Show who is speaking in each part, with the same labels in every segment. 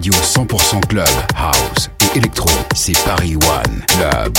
Speaker 1: Radio 100% club, house et électro, c'est Paris One Club.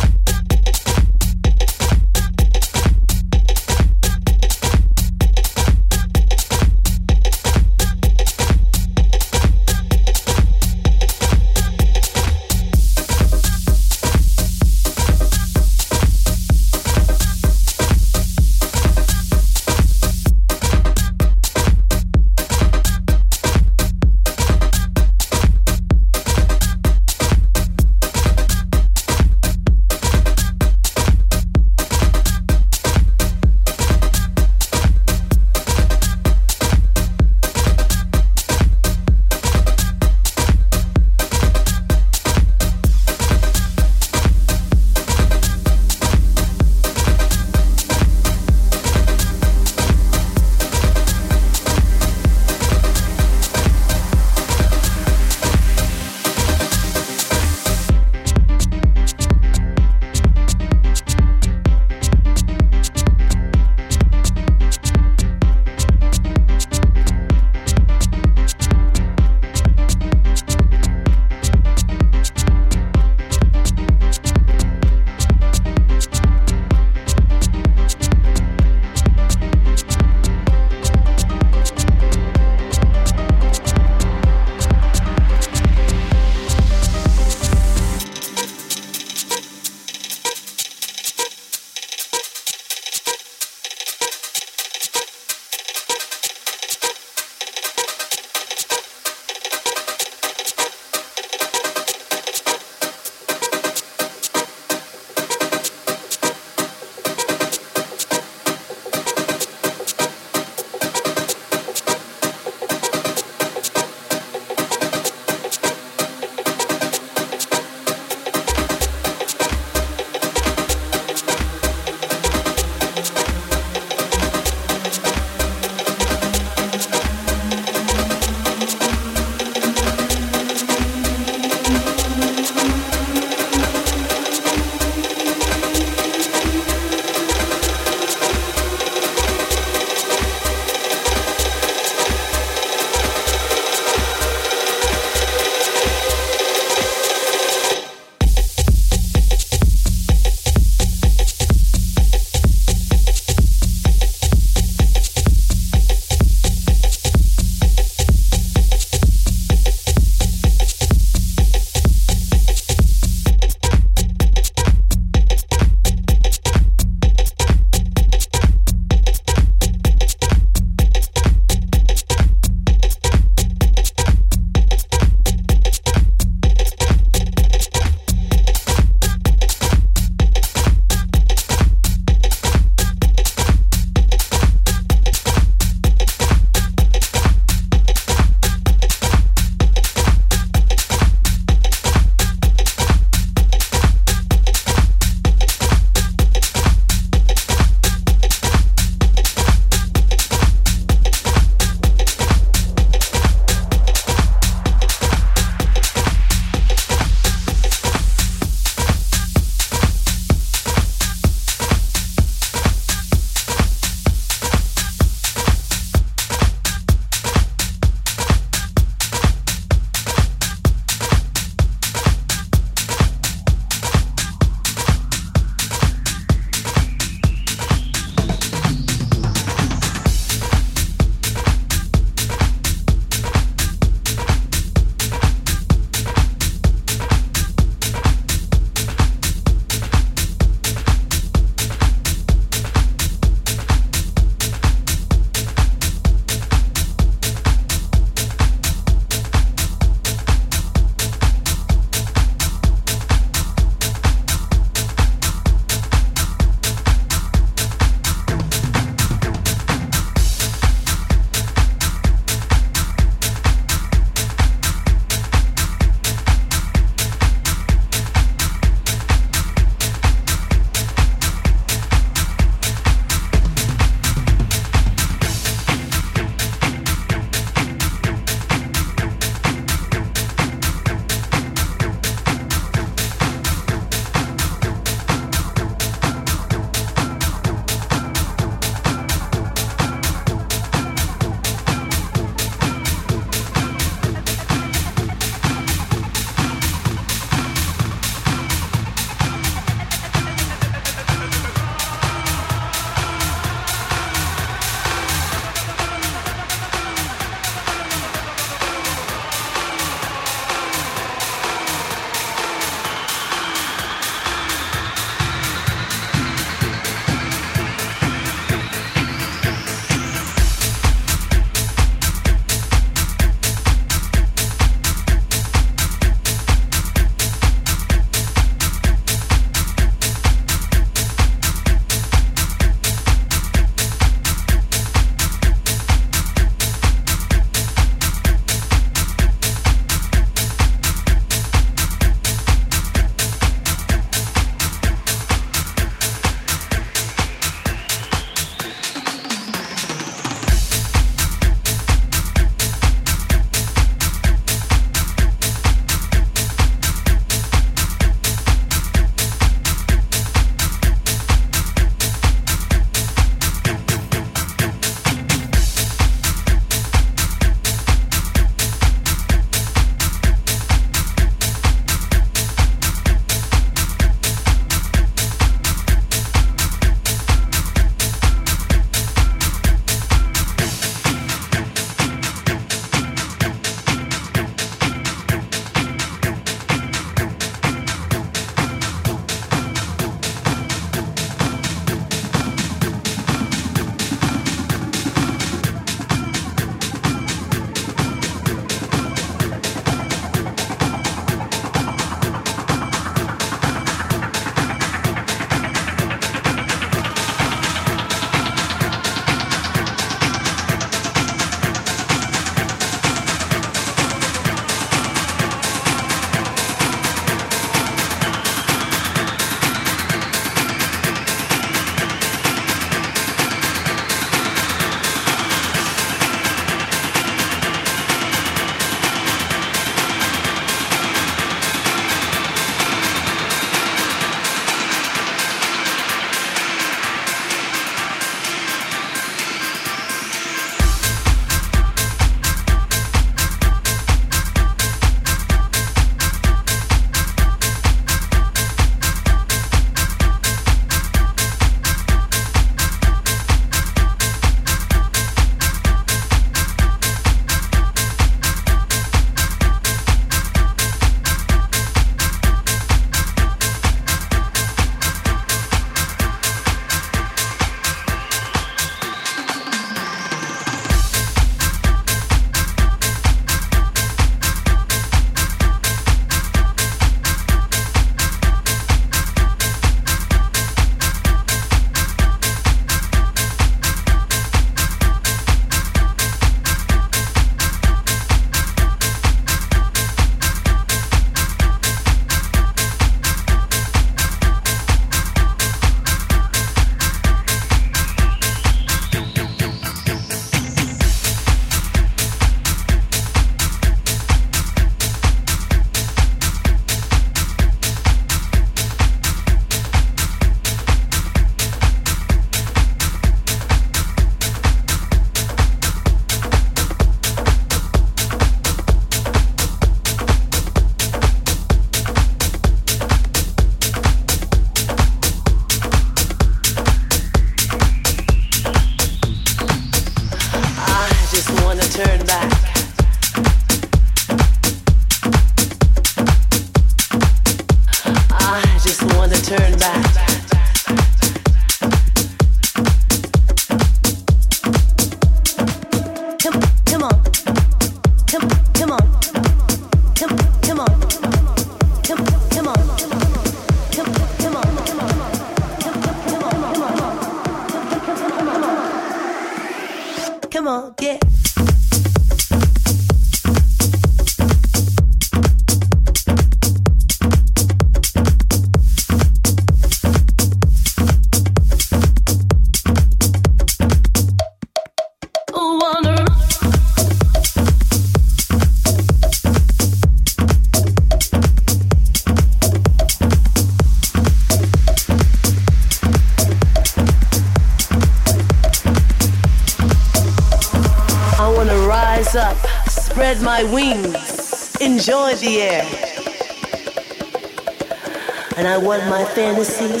Speaker 1: fantasy.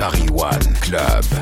Speaker 1: Paris One Club.